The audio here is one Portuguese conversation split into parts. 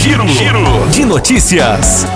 Giro, Giro de notícias.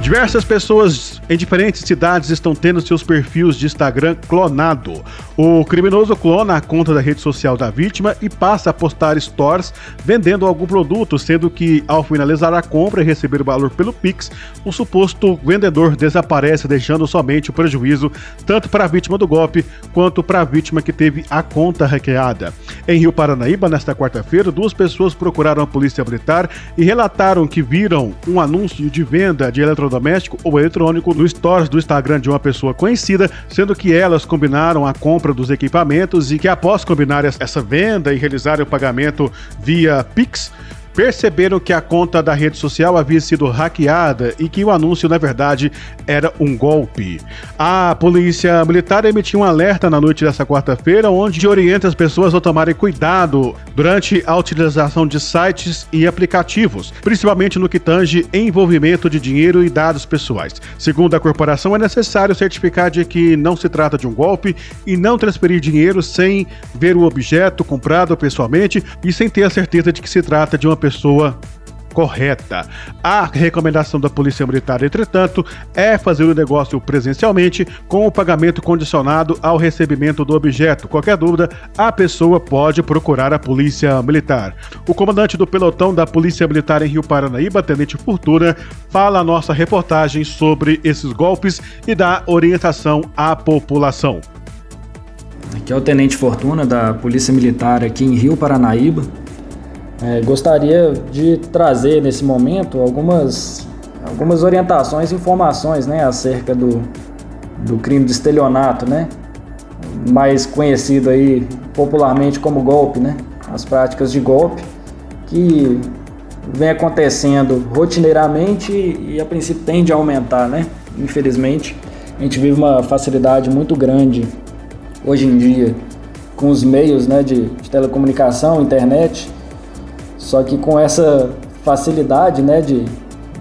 Diversas pessoas em diferentes cidades estão tendo seus perfis de Instagram clonado. O criminoso clona a conta da rede social da vítima e passa a postar stories vendendo algum produto, sendo que ao finalizar a compra e receber o valor pelo Pix, o suposto vendedor desaparece, deixando somente o prejuízo tanto para a vítima do golpe quanto para a vítima que teve a conta hackeada. Em Rio Paranaíba, nesta quarta-feira, duas pessoas procuraram a polícia militar e relataram que viram um anúncio de venda de eletrodoméstico ou eletrônico no stories do Instagram de uma pessoa conhecida, sendo que elas combinaram a compra dos equipamentos e que após combinar essa venda e realizar o pagamento via Pix, perceberam que a conta da rede social havia sido hackeada e que o anúncio, na verdade, era um golpe. A polícia militar emitiu um alerta na noite dessa quarta-feira, onde orienta as pessoas a tomarem cuidado durante a utilização de sites e aplicativos, principalmente no que tange envolvimento de dinheiro e dados pessoais. Segundo a corporação, é necessário certificar de que não se trata de um golpe e não transferir dinheiro sem ver o objeto comprado pessoalmente e sem ter a certeza de que se trata de uma pessoa correta. A recomendação da Polícia Militar, entretanto, é fazer o negócio presencialmente com o pagamento condicionado ao recebimento do objeto. Qualquer dúvida, a pessoa pode procurar a Polícia Militar. O comandante do pelotão da Polícia Militar em Rio Paranaíba, Tenente Fortuna, fala a nossa reportagem sobre esses golpes e dá orientação à população. Aqui é o Tenente Fortuna da Polícia Militar aqui em Rio Paranaíba. É, gostaria de trazer nesse momento algumas, algumas orientações e informações né, acerca do, do crime de estelionato, né, mais conhecido aí popularmente como golpe, né, as práticas de golpe que vem acontecendo rotineiramente e a princípio tende a aumentar, né? Infelizmente, a gente vive uma facilidade muito grande hoje em dia com os meios né, de, de telecomunicação, internet, só que com essa facilidade né, de,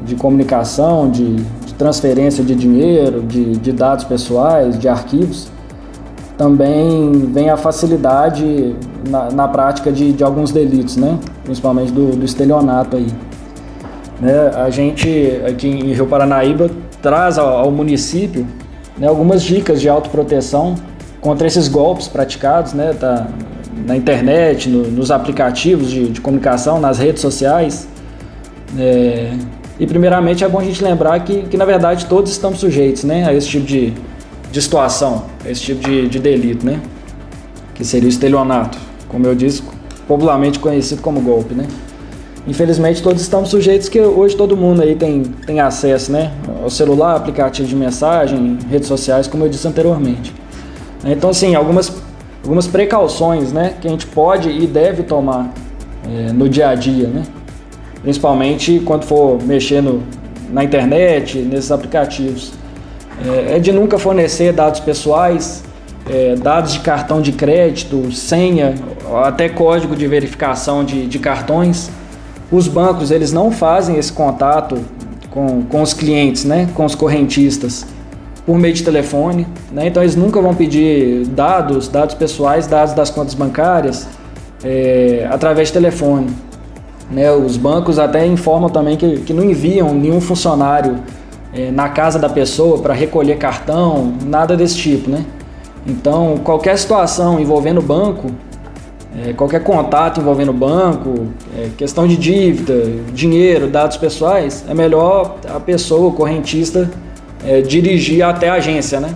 de comunicação, de, de transferência de dinheiro, de, de dados pessoais, de arquivos, também vem a facilidade na, na prática de, de alguns delitos, né? principalmente do, do estelionato aí. Né? A gente aqui em Rio Paranaíba traz ao, ao município né, algumas dicas de autoproteção contra esses golpes praticados né, da, na internet, no, nos aplicativos de, de, comunicação, nas redes sociais. É, e primeiramente é bom a gente lembrar que, que na verdade todos estamos sujeitos né, a esse tipo de, de situação, a esse tipo de, de delito, né? Que seria o estelionato, como eu disse, popularmente conhecido como golpe, né? Infelizmente todos estamos sujeitos que hoje todo mundo aí tem, tem acesso, né? Ao celular, aplicativo de mensagem, redes sociais, como eu disse anteriormente. Então, assim, algumas algumas precauções né, que a gente pode e deve tomar é, no dia a dia, né? principalmente quando for mexendo na internet, nesses aplicativos. É, é de nunca fornecer dados pessoais, é, dados de cartão de crédito, senha, até código de verificação de, de cartões. Os bancos eles não fazem esse contato com, com os clientes, né, com os correntistas por meio de telefone, né? então eles nunca vão pedir dados, dados pessoais, dados das contas bancárias é, através de telefone. Né? Os bancos até informam também que, que não enviam nenhum funcionário é, na casa da pessoa para recolher cartão, nada desse tipo. Né? Então, qualquer situação envolvendo o banco, é, qualquer contato envolvendo o banco, questão de dívida, dinheiro, dados pessoais, é melhor a pessoa, o correntista, é, dirigir até a agência, né?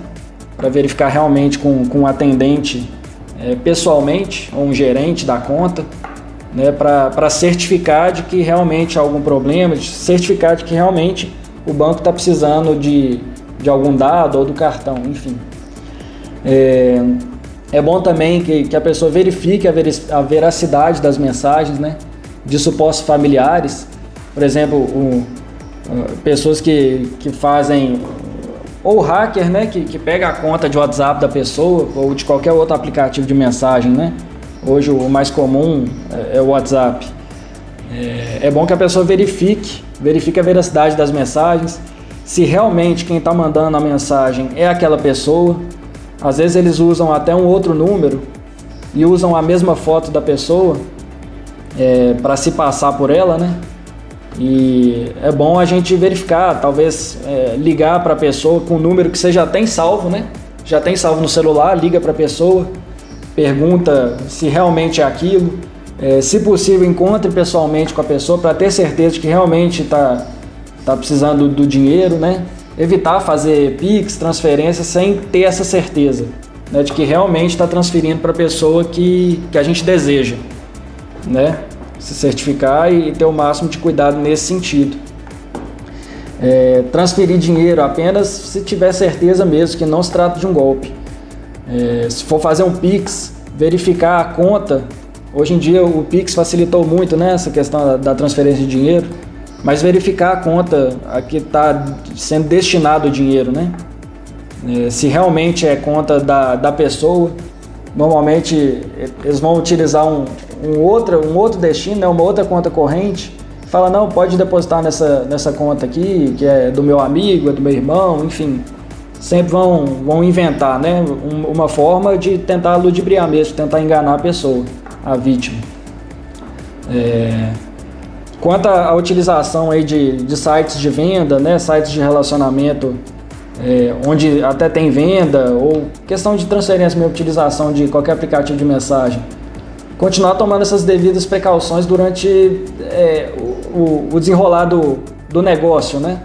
Para verificar realmente com, com um atendente é, pessoalmente, ou um gerente da conta, né? Para certificar de que realmente há algum problema, certificar de que realmente o banco está precisando de, de algum dado ou do cartão, enfim. É, é bom também que, que a pessoa verifique a, a veracidade das mensagens, né? De supostos familiares. Por exemplo, o, pessoas que, que fazem ou hacker, né, que, que pega a conta de WhatsApp da pessoa ou de qualquer outro aplicativo de mensagem, né? Hoje o mais comum é, é o WhatsApp. É, é, bom que a pessoa verifique, verifique a veracidade das mensagens, se realmente quem está mandando a mensagem é aquela pessoa. Às vezes eles usam até um outro número e usam a mesma foto da pessoa é, para se passar por ela, né? E é bom a gente verificar, talvez é, ligar para a pessoa com o número que você já tem salvo, né? Já tem salvo no celular, liga para a pessoa, pergunta se realmente é aquilo. É, se possível, encontre pessoalmente com a pessoa para ter certeza de que realmente está tá precisando do dinheiro, né? Evitar fazer PIX, transferência, sem ter essa certeza né, de que realmente está transferindo para a pessoa que, que a gente deseja, né? Se certificar e ter o máximo de cuidado nesse sentido. É, transferir dinheiro apenas se tiver certeza mesmo que não se trata de um golpe. É, se for fazer um Pix, verificar a conta. Hoje em dia o Pix facilitou muito né, essa questão da, da transferência de dinheiro, mas verificar a conta a que está sendo destinado o dinheiro, né? É, se realmente é conta da, da pessoa, normalmente eles vão utilizar um, um, outro, um outro destino, né, uma outra conta corrente. Fala, não, pode depositar nessa, nessa conta aqui, que é do meu amigo, é do meu irmão, enfim. Sempre vão, vão inventar né, uma forma de tentar ludibriar mesmo, tentar enganar a pessoa, a vítima. É... Quanto à utilização aí de, de sites de venda, né, sites de relacionamento é, onde até tem venda, ou questão de transferência, minha utilização de qualquer aplicativo de mensagem, continuar tomando essas devidas precauções durante é, o, o, desenrolar do, do negócio, né?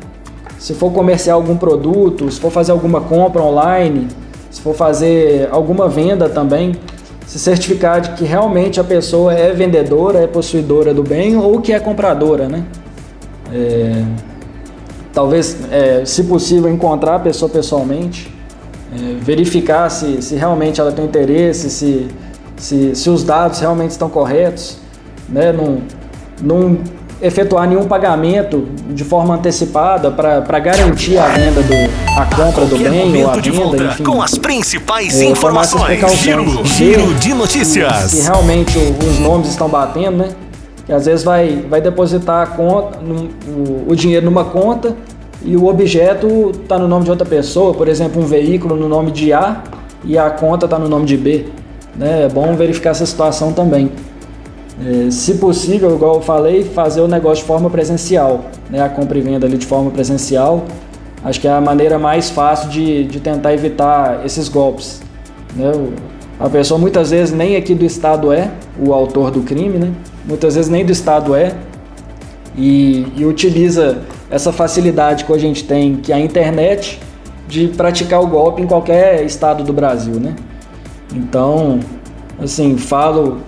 Se for comerciar algum produto, se for fazer alguma compra online, se for fazer alguma venda também, se certificar de que realmente a pessoa é vendedora, é possuidora do bem ou que é compradora, né? É, talvez, é, se possível, encontrar a pessoa pessoalmente, é, verificar se, se realmente ela tem interesse, se, se, se os dados realmente estão corretos, né? não, não efetuar nenhum pagamento de forma antecipada para garantir a venda do a compra do bem ou a venda, enfim. Com as principais é, informações. Giro, giro de notícias. Se, realmente os nomes estão batendo, né? Que às vezes vai, vai depositar a conta, o, o dinheiro numa conta e o objeto está no nome de outra pessoa, por exemplo, um veículo no nome de A e a conta está no nome de B. Né? É bom verificar essa situação também. É, se possível, igual eu falei, fazer o negócio de forma presencial, né? a compra e venda ali de forma presencial. Acho que é a maneira mais fácil de, de tentar evitar esses golpes. Né? A pessoa muitas vezes nem aqui do estado é o autor do crime, né? muitas vezes nem do Estado é, e, e utiliza essa facilidade que a gente tem, que é a internet, de praticar o golpe em qualquer estado do Brasil, né? Então, assim, falo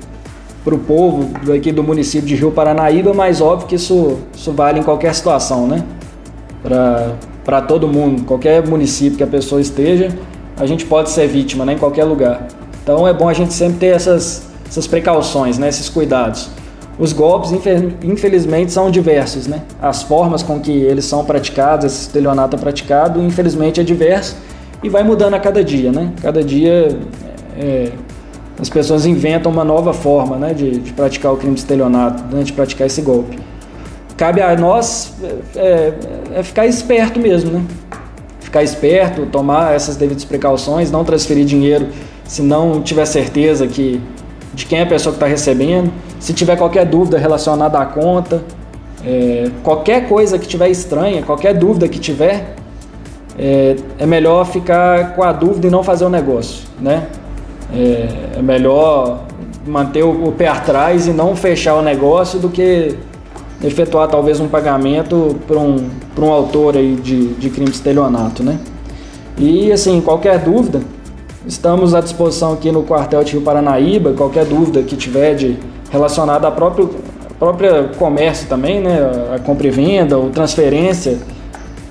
para o povo daqui do município de Rio Paranaíba, mas óbvio que isso, isso vale em qualquer situação, né? Para todo mundo, qualquer município que a pessoa esteja, a gente pode ser vítima, né? Em qualquer lugar. Então é bom a gente sempre ter essas, essas precauções, né? Esses cuidados. Os golpes, infelizmente, são diversos, né? As formas com que eles são praticados, esse estelionato é praticado, infelizmente é diverso e vai mudando a cada dia, né? Cada dia é, as pessoas inventam uma nova forma, né, de, de praticar o crime de estelionato, né, de praticar esse golpe. Cabe a nós é, é, é ficar esperto mesmo, né? Ficar esperto, tomar essas devidas precauções, não transferir dinheiro se não tiver certeza que de quem é a pessoa que está recebendo. Se tiver qualquer dúvida relacionada à conta, é, qualquer coisa que tiver estranha, qualquer dúvida que tiver, é, é, melhor ficar com a dúvida e não fazer o negócio, né? É, é melhor manter o, o, pé atrás e não fechar o negócio do que efetuar talvez um pagamento para um, um autor aí de, de crime estelionato, né? E assim, qualquer dúvida, Estamos à disposição aqui no quartel de Rio Paranaíba, qualquer dúvida que tiver de relacionada à própria, própria comércio também, né, a compra e venda ou transferência,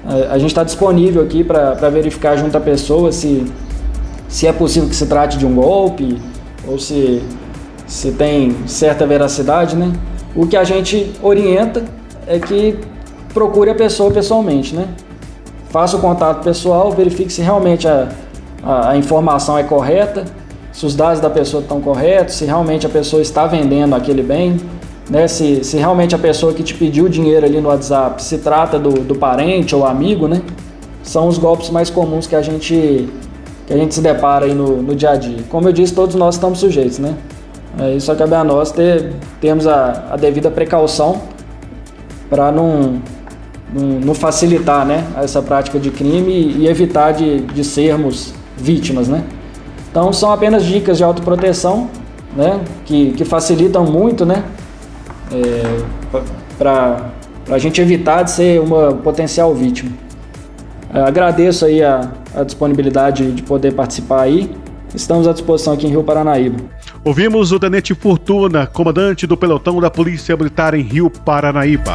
a, a gente está disponível aqui para verificar junto à pessoa se, se é possível que se trate de um golpe ou se, se tem certa veracidade, né? O que a gente orienta é que procure a pessoa pessoalmente, né? Faça o contato pessoal, verifique se realmente a a, a informação é correta, se os dados da pessoa estão corretos, se realmente a pessoa está vendendo aquele bem, né? se, se realmente a pessoa que te pediu dinheiro ali no WhatsApp se trata do, do parente ou amigo, né? são os golpes mais comuns que a gente que a gente se depara aí no, no dia a dia. Como eu disse, todos nós estamos sujeitos, né? É, só cabe a nós ter, termos a, a devida precaução para não, não, não, facilitar né, essa prática de crime e, e evitar de, de sermos vítimas, né? Então são apenas dicas de autoproteção, né? Que, que facilitam muito, né? É, para a gente evitar de ser uma potencial vítima. É, agradeço aí a, a disponibilidade de poder participar aí. Estamos à disposição aqui em Rio Paranaíba. Ouvimos o Tenente Fortuna, comandante do pelotão da Polícia Militar em Rio Paranaíba.